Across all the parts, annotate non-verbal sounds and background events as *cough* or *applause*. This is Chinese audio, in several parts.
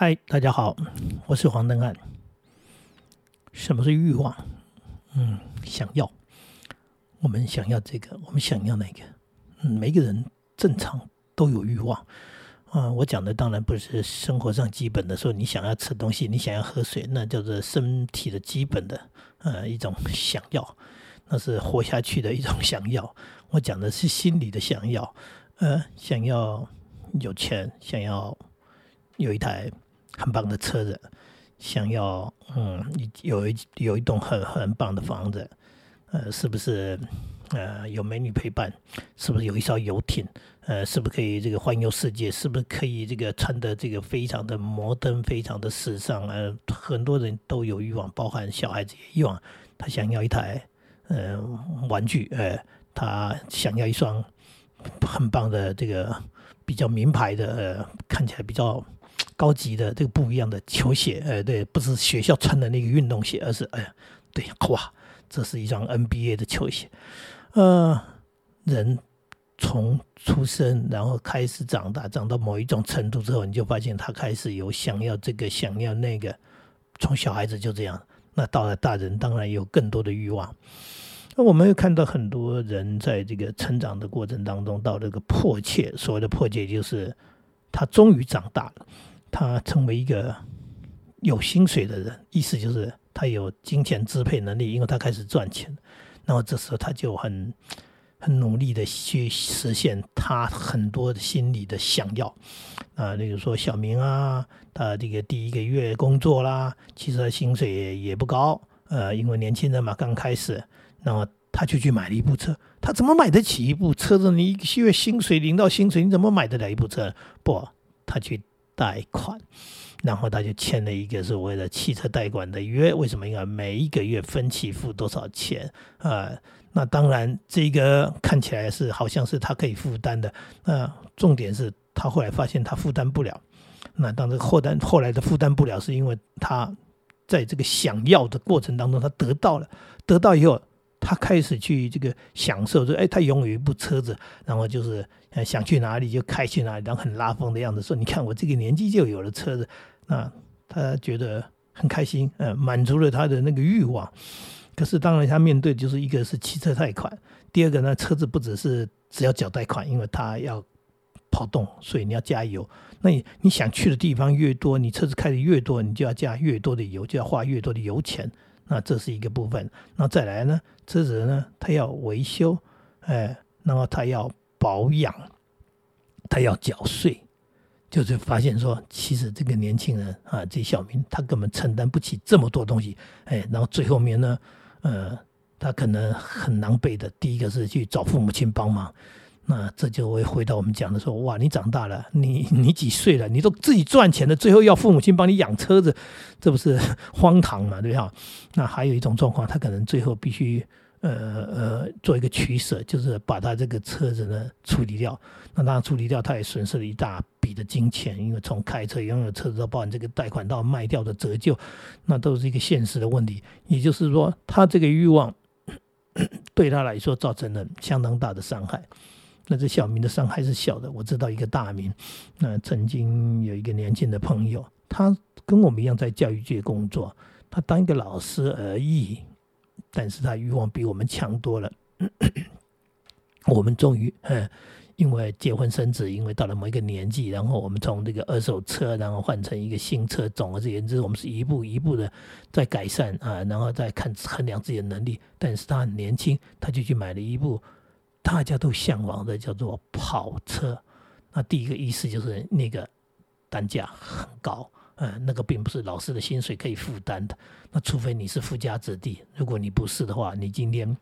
嗨，大家好，我是黄登汉。什么是欲望？嗯，想要，我们想要这个，我们想要那个。嗯，每个人正常都有欲望。啊，我讲的当然不是生活上基本的，说你想要吃东西，你想要喝水，那叫做身体的基本的呃一种想要，那是活下去的一种想要。我讲的是心理的想要，呃，想要有钱，想要有一台很棒的车子，想要嗯有一有一栋很很棒的房子，呃，是不是？呃，有美女陪伴，是不是有一艘游艇？呃，是不是可以这个环游世界？是不是可以这个穿的这个非常的摩登，非常的时尚？呃，很多人都有欲望，包含小孩子也欲望，他想要一台呃玩具，呃，他想要一双很棒的这个比较名牌的，呃，看起来比较高级的这个不一样的球鞋，呃，对，不是学校穿的那个运动鞋，而是哎呀，对，哇，这是一双 NBA 的球鞋。呃，人从出生，然后开始长大，长到某一种程度之后，你就发现他开始有想要这个，想要那个。从小孩子就这样，那到了大人，当然有更多的欲望。那我们又看到很多人在这个成长的过程当中，到这个迫切，所谓的迫切，就是他终于长大了，他成为一个有薪水的人，意思就是他有金钱支配能力，因为他开始赚钱。然后这时候他就很很努力的去实现他很多心理的想要啊，例如说小明啊，他这个第一个月工作啦，其实他薪水也也不高，呃，因为年轻人嘛刚开始，那么他就去买了一部车，他怎么买得起一部车子？你一个月薪水领到薪水，你怎么买得了一部车？不，他去贷款。然后他就签了一个所谓的汽车贷款的约，为什么？因为每一个月分期付多少钱啊？那当然，这个看起来是好像是他可以负担的。那重点是他后来发现他负担不了。那当这个后担后来的负担不了，是因为他在这个想要的过程当中，他得到了，得到以后。他开始去这个享受，说：“哎，他拥有一部车子，然后就是呃想去哪里就开去哪里，然后很拉风的样子。说：‘你看我这个年纪就有了车子，那他觉得很开心，呃，满足了他的那个欲望。可是当然，他面对就是一个是汽车贷款，第二个呢，车子不只是只要缴贷款，因为他要跑动，所以你要加油。那你你想去的地方越多，你车子开的越多，你就要加越多的油，就要花越多的油钱。”那这是一个部分，那再来呢？车子呢，它要维修，哎，那么它要保养，他要缴税，就是发现说，其实这个年轻人啊，这小明他根本承担不起这么多东西，哎，然后最后面呢，呃，他可能很狼狈的，第一个是去找父母亲帮忙。那这就会回到我们讲的说，哇，你长大了，你你几岁了？你都自己赚钱了，最后要父母亲帮你养车子，这不是荒唐嘛？对吧？那还有一种状况，他可能最后必须呃呃做一个取舍，就是把他这个车子呢处理掉。那当然处理掉，他也损失了一大笔的金钱，因为从开车拥有车子到包含这个贷款到卖掉的折旧，那都是一个现实的问题。也就是说，他这个欲望 *clears throat* 对他来说造成了相当大的伤害。那这小明的伤害是小的，我知道一个大明，那曾经有一个年轻的朋友，他跟我们一样在教育界工作，他当一个老师而已，但是他欲望比我们强多了。*coughs* 我们终于，嗯，因为结婚生子，因为到了某一个年纪，然后我们从这个二手车，然后换成一个新车，总而言之，我们是一步一步的在改善啊，然后再看衡量自己的能力。但是他很年轻，他就去买了一部。大家都向往的叫做跑车，那第一个意思就是那个单价很高，嗯，那个并不是老师的薪水可以负担的。那除非你是富家子弟，如果你不是的话，你今天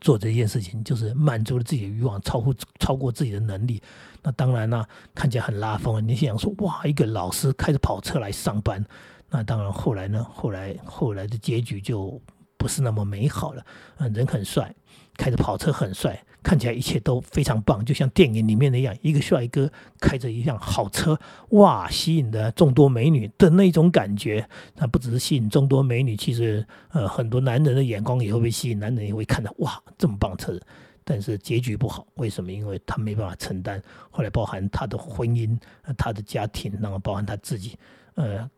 做这件事情就是满足了自己的欲望，超乎超过自己的能力。那当然呢，看起来很拉风。你想说，哇，一个老师开着跑车来上班，那当然后来呢，后来后来的结局就。不是那么美好了，嗯，人很帅，开着跑车很帅，看起来一切都非常棒，就像电影里面那样，一个帅哥开着一辆好车，哇，吸引的众多美女的那种感觉。那不只是吸引众多美女，其实呃，很多男人的眼光也会被吸引，男人也会看到，哇，这么棒车。但是结局不好。为什么？因为他没办法承担。后来包含他的婚姻、他的家庭，然后包含他自己，呃，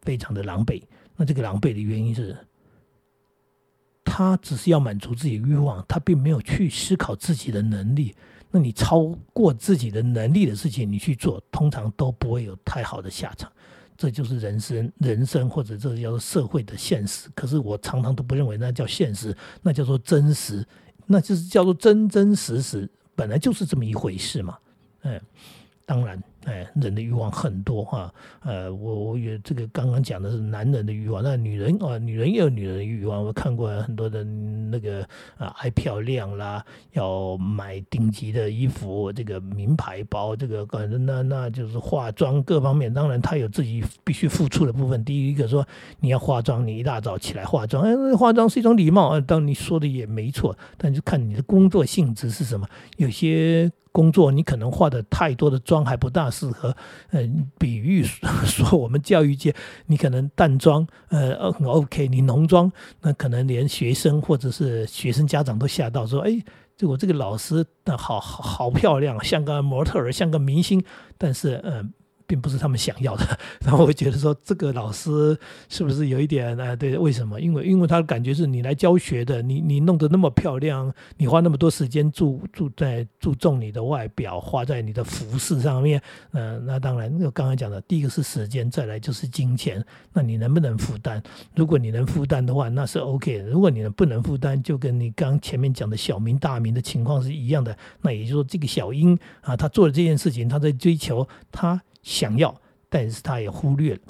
非常的狼狈。那这个狼狈的原因是，他只是要满足自己欲望，他并没有去思考自己的能力。那你超过自己的能力的事情，你去做，通常都不会有太好的下场。这就是人生，人生或者这叫做社会的现实。可是我常常都不认为那叫现实，那叫做真实，那就是叫做真真实实，本来就是这么一回事嘛。嗯，当然。哎，人的欲望很多哈，呃，我我也这个刚刚讲的是男人的欲望，那女人啊，女人也有女人的欲望。我看过很多的那个啊，爱漂亮啦，要买顶级的衣服，这个名牌包，这个反正那那就是化妆各方面。当然，他有自己必须付出的部分。第一个说你要化妆，你一大早起来化妆，哎，化妆是一种礼貌啊。当你说的也没错，但就看你的工作性质是什么。有些工作你可能化的太多的妆还不大。适合，嗯，比喻 *laughs* 说我们教育界，你可能淡妆，呃，很 OK，你浓妆，那可能连学生或者是学生家长都吓到，说，哎，就我这个老师那好好好漂亮，像个模特儿，像个明星，但是，嗯。并不是他们想要的，*laughs* 然后我觉得说这个老师是不是有一点啊？对，为什么？因为因为他的感觉是你来教学的，你你弄得那么漂亮，你花那么多时间注注在注重你的外表，花在你的服饰上面，嗯，那当然，那刚才讲的，第一个是时间，再来就是金钱，那你能不能负担？如果你能负担的话，那是 OK；如果你能不能负担，就跟你刚前面讲的小明大明的情况是一样的。那也就是说，这个小英啊，他做了这件事情，他在追求他。想要，但是他也忽略了。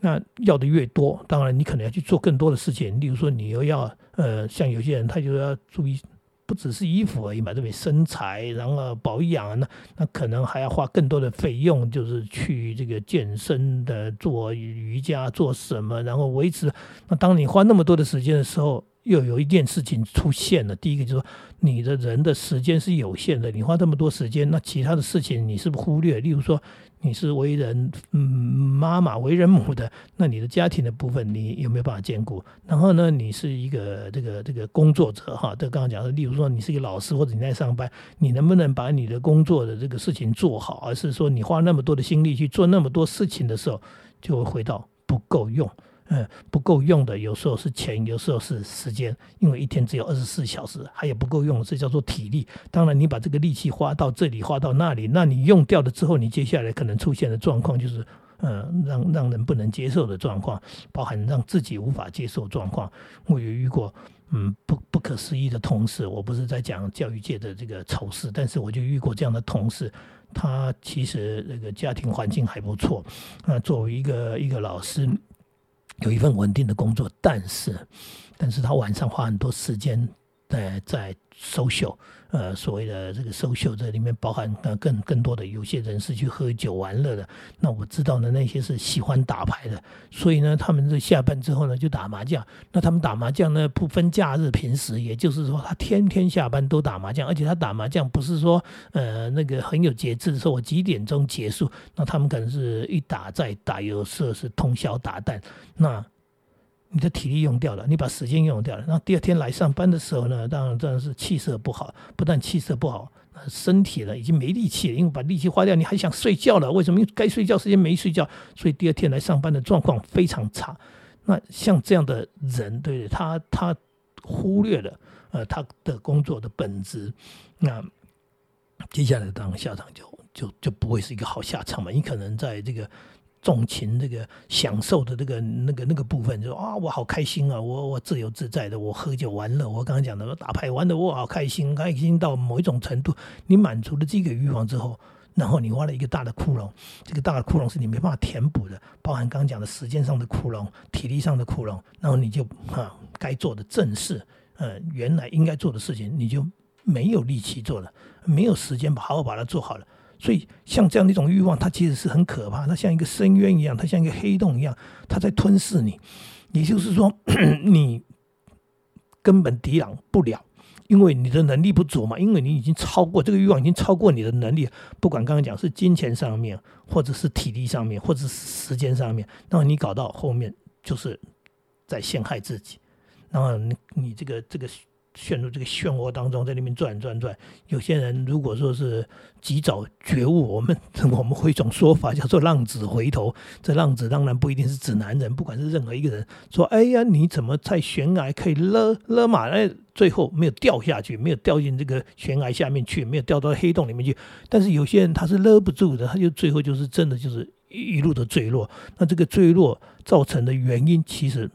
那要的越多，当然你可能要去做更多的事情。例如说，你又要呃，像有些人他就要注意，不只是衣服而已嘛，对不对？身材，然后保养，那那可能还要花更多的费用，就是去这个健身的，做瑜伽，做什么，然后维持。那当你花那么多的时间的时候，又有一件事情出现了。第一个就是说，你的人的时间是有限的，你花这么多时间，那其他的事情你是不忽略？例如说。你是为人嗯妈妈为人母的，那你的家庭的部分你有没有办法兼顾？然后呢，你是一个这个这个工作者哈，这刚刚讲的，例如说你是一个老师或者你在上班，你能不能把你的工作的这个事情做好？而是说你花那么多的心力去做那么多事情的时候，就会回到不够用。嗯，不够用的，有时候是钱，有时候是时间，因为一天只有二十四小时，还有不够用，这叫做体力。当然，你把这个力气花到这里，花到那里，那你用掉了之后，你接下来可能出现的状况就是，嗯，让让人不能接受的状况，包含让自己无法接受状况。我有遇过，嗯，不不可思议的同事，我不是在讲教育界的这个丑事，但是我就遇过这样的同事，他其实那个家庭环境还不错，啊，作为一个一个老师。有一份稳定的工作，但是，但是他晚上花很多时间在在 social，呃，所谓的这个 social 这里面包含呃更更多的有些人是去喝酒玩乐的。那我知道的那些是喜欢打牌的，所以呢，他们在下班之后呢就打麻将。那他们打麻将呢不分假日平时，也就是说他天天下班都打麻将，而且他打麻将不是说呃那个很有节制说我几点钟结束。那他们可能是一打再打，有时候是通宵达旦。那你的体力用掉了，你把时间用掉了，然后第二天来上班的时候呢，当然真的是气色不好，不但气色不好，身体呢已经没力气了，因为把力气花掉，你还想睡觉了？为什么？因为该睡觉时间没睡觉，所以第二天来上班的状况非常差。那像这样的人，对他他忽略了呃他的工作的本质，那接下来当下场就就就不会是一个好下场嘛。你可能在这个。纵情这个享受的这个那个那个部分，就啊，我好开心啊，我我自由自在的，我喝酒玩乐，我刚刚讲的打牌玩的，我好开心，开心到某一种程度，你满足了这个欲望之后，然后你挖了一个大的窟窿，这个大的窟窿是你没办法填补的，包含刚刚讲的时间上的窟窿、体力上的窟窿，然后你就啊，该做的正事，呃，原来应该做的事情，你就没有力气做了，没有时间把好好把它做好了。所以，像这样的一种欲望，它其实是很可怕。它像一个深渊一样，它像一个黑洞一样，它在吞噬你。也就是说，*clears throat* 你根本抵挡不了，因为你的能力不足嘛。因为你已经超过这个欲望，已经超过你的能力。不管刚刚讲是金钱上面，或者是体力上面，或者是时间上面，那么你搞到后面就是在陷害自己。然后你你这个这个陷入这个漩涡当中，在那边转转转。有些人如果说是及早觉悟，我们我们会一种说法叫做“浪子回头”。这浪子当然不一定是指男人，不管是任何一个人，说：“哎呀，你怎么在悬崖可以勒勒马？哎，最后没有掉下去，没有掉进这个悬崖下面去，没有掉到黑洞里面去。但是有些人他是勒不住的，他就最后就是真的就是一路的坠落。那这个坠落造成的原因，其实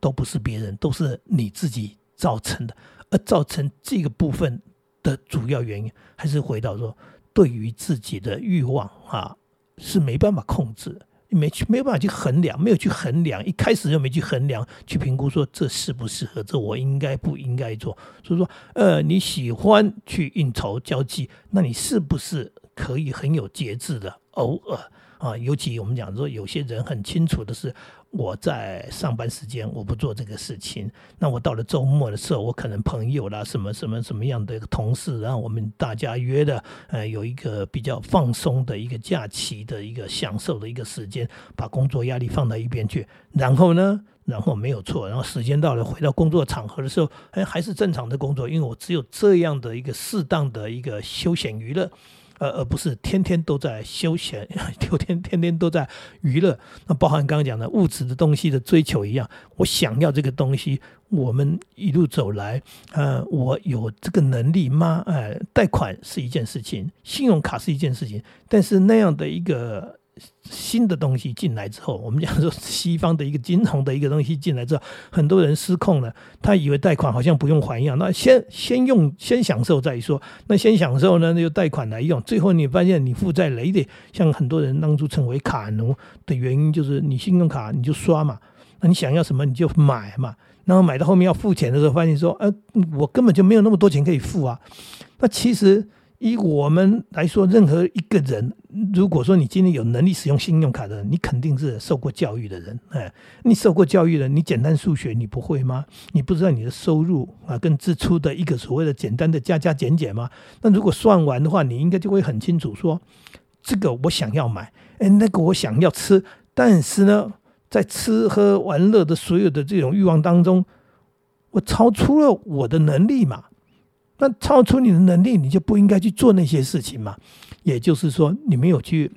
都不是别人，都是你自己造成的。”造成这个部分的主要原因，还是回到说，对于自己的欲望啊，是没办法控制，没去没有办法去衡量，没有去衡量，一开始就没去衡量，去评估说这适不适合，这我应该不应该做。所以说，呃，你喜欢去应酬交际，那你是不是可以很有节制的，偶尔啊？尤其我们讲说，有些人很清楚的是。我在上班时间我不做这个事情，那我到了周末的时候，我可能朋友啦，什么什么什么样的一个同事，然后我们大家约的，呃，有一个比较放松的一个假期的一个享受的一个时间，把工作压力放到一边去，然后呢，然后没有错，然后时间到了回到工作场合的时候，哎，还是正常的工作，因为我只有这样的一个适当的一个休闲娱乐。而而不是天天都在休闲，天天天天都在娱乐。那包含刚刚讲的物质的东西的追求一样，我想要这个东西，我们一路走来，呃，我有这个能力吗？呃，贷款是一件事情，信用卡是一件事情，但是那样的一个。新的东西进来之后，我们讲说西方的一个金融的一个东西进来之后，很多人失控了，他以为贷款好像不用还一样，那先先用先享受再说，那先享受呢，那就贷款来用，最后你发现你负债累累，像很多人当初成为卡奴的原因就是你信用卡你就刷嘛，那你想要什么你就买嘛，然后买到后面要付钱的时候，发现说，呃，我根本就没有那么多钱可以付啊，那其实。以我们来说，任何一个人，如果说你今天有能力使用信用卡的人，你肯定是受过教育的人。哎，你受过教育的，你简单数学你不会吗？你不知道你的收入啊跟支出的一个所谓的简单的加加减减吗？那如果算完的话，你应该就会很清楚，说这个我想要买，哎，那个我想要吃，但是呢，在吃喝玩乐的所有的这种欲望当中，我超出了我的能力嘛。那超出你的能力，你就不应该去做那些事情嘛。也就是说，你没有去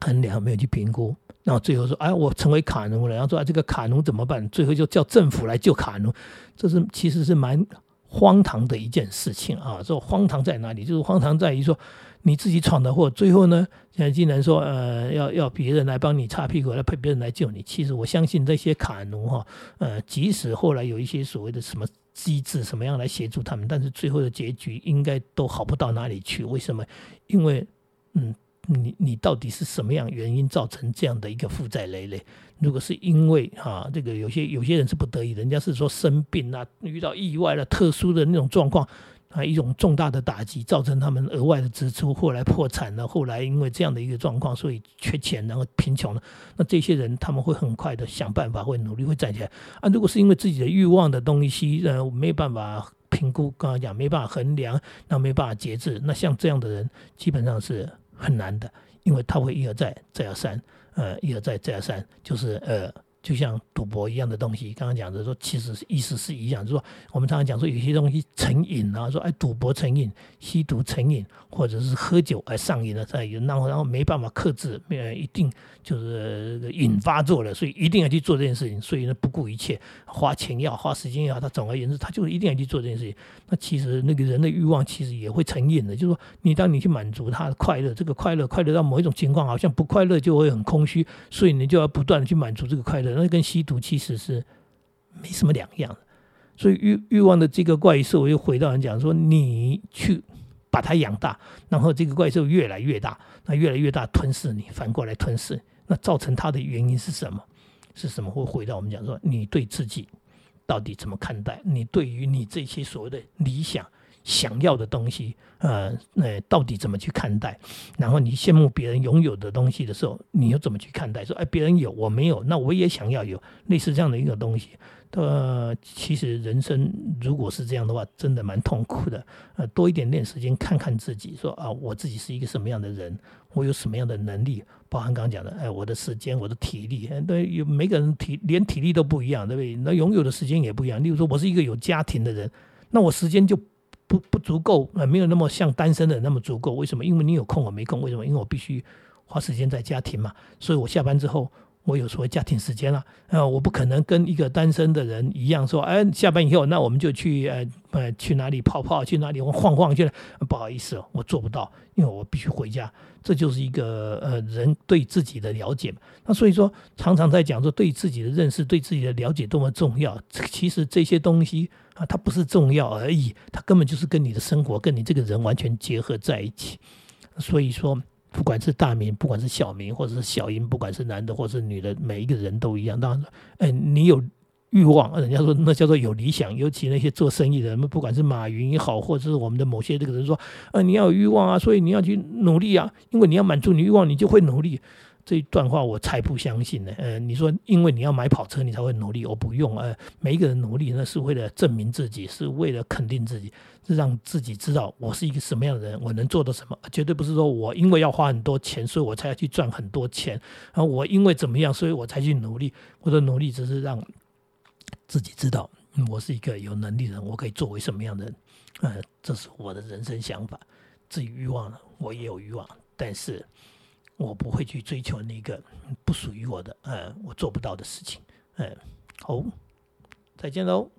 衡量，没有去评估，然后最后说：“哎，我成为卡奴了。”然后说：“这个卡奴怎么办？”最后就叫政府来救卡奴，这是其实是蛮荒唐的一件事情啊。这荒唐在哪里？就是荒唐在于说你自己闯的祸，最后呢，现在竟然说呃要要别人来帮你擦屁股，来陪别人来救你。其实我相信这些卡奴哈，呃，即使后来有一些所谓的什么。机制什么样来协助他们？但是最后的结局应该都好不到哪里去。为什么？因为，嗯，你你到底是什么样原因造成这样的一个负债累累？如果是因为啊，这个有些有些人是不得已，人家是说生病啊，遇到意外了，特殊的那种状况。啊，一种重大的打击造成他们额外的支出，后来破产了，后来因为这样的一个状况，所以缺钱，然后贫穷了。那这些人他们会很快的想办法，会努力会站起来。啊，如果是因为自己的欲望的东西，呃，没办法评估，刚刚讲没办法衡量，那没办法节制，那像这样的人基本上是很难的，因为他会一而再，再而三，呃，一而再，再而三，就是呃。就像赌博一样的东西，刚刚讲的说，其实意思是一样，就说我们常常讲说有些东西成瘾啊，说哎赌博成瘾、吸毒成瘾，或者是喝酒而上瘾了，再有然后然后没办法克制，呃一定就是引发作了，所以一定要去做这件事情，所以呢不顾一切，花钱要花时间也好，他总而言之他就一定要去做这件事情。那其实那个人的欲望其实也会成瘾的，就是说你当你去满足他的快乐，这个快乐快乐到某一种情况，好像不快乐就会很空虚，所以你就要不断的去满足这个快乐。那跟吸毒其实是没什么两样，所以欲欲望的这个怪兽又回到人讲说，你去把它养大，然后这个怪兽越来越大，那越来越大吞噬你，反过来吞噬，那造成它的原因是什么？是什么？会回到我们讲说，你对自己到底怎么看待？你对于你这些所谓的理想？想要的东西，呃，那到底怎么去看待？然后你羡慕别人拥有的东西的时候，你又怎么去看待？说，哎，别人有，我没有，那我也想要有类似这样的一个东西。呃，其实人生如果是这样的话，真的蛮痛苦的。呃，多一点点时间看看自己，说啊，我自己是一个什么样的人，我有什么样的能力？包含刚刚讲的，哎，我的时间，我的体力，对，有每个人体连体力都不一样，对不对？那拥有的时间也不一样。例如说，我是一个有家庭的人。那我时间就不不足够，呃，没有那么像单身的那么足够。为什么？因为你有空，我没空。为什么？因为我必须花时间在家庭嘛。所以我下班之后。我有所谓家庭时间了，呃，我不可能跟一个单身的人一样说，哎，下班以后，那我们就去呃呃去哪里泡泡，去哪里晃晃去了。不好意思，我做不到，因为我必须回家。这就是一个呃人对自己的了解。那所以说，常常在讲说对自己的认识、对自己的了解多么重要。其实这些东西啊，它不是重要而已，它根本就是跟你的生活、跟你这个人完全结合在一起。所以说。不管是大名，不管是小名，或者是小音，不管是男的或是女的，每一个人都一样。当然，哎，你有欲望，人家说那叫做有理想。尤其那些做生意的人，不管是马云也好，或者是我们的某些这个人说，呃，你要有欲望啊，所以你要去努力啊，因为你要满足你欲望，你就会努力。这一段话我才不相信呢。呃，你说因为你要买跑车你才会努力，我不用。呃，每一个人努力那是为了证明自己，是为了肯定自己，是让自己知道我是一个什么样的人，我能做到什么。绝对不是说我因为要花很多钱，所以我才要去赚很多钱。然后，我因为怎么样，所以我才去努力。我的努力只是让自己知道，我是一个有能力的人，我可以作为什么样的人。呃，这是我的人生想法。至于欲望呢，我也有欲望，但是。我不会去追求那个不属于我的，呃，我做不到的事情，嗯，好，再见喽。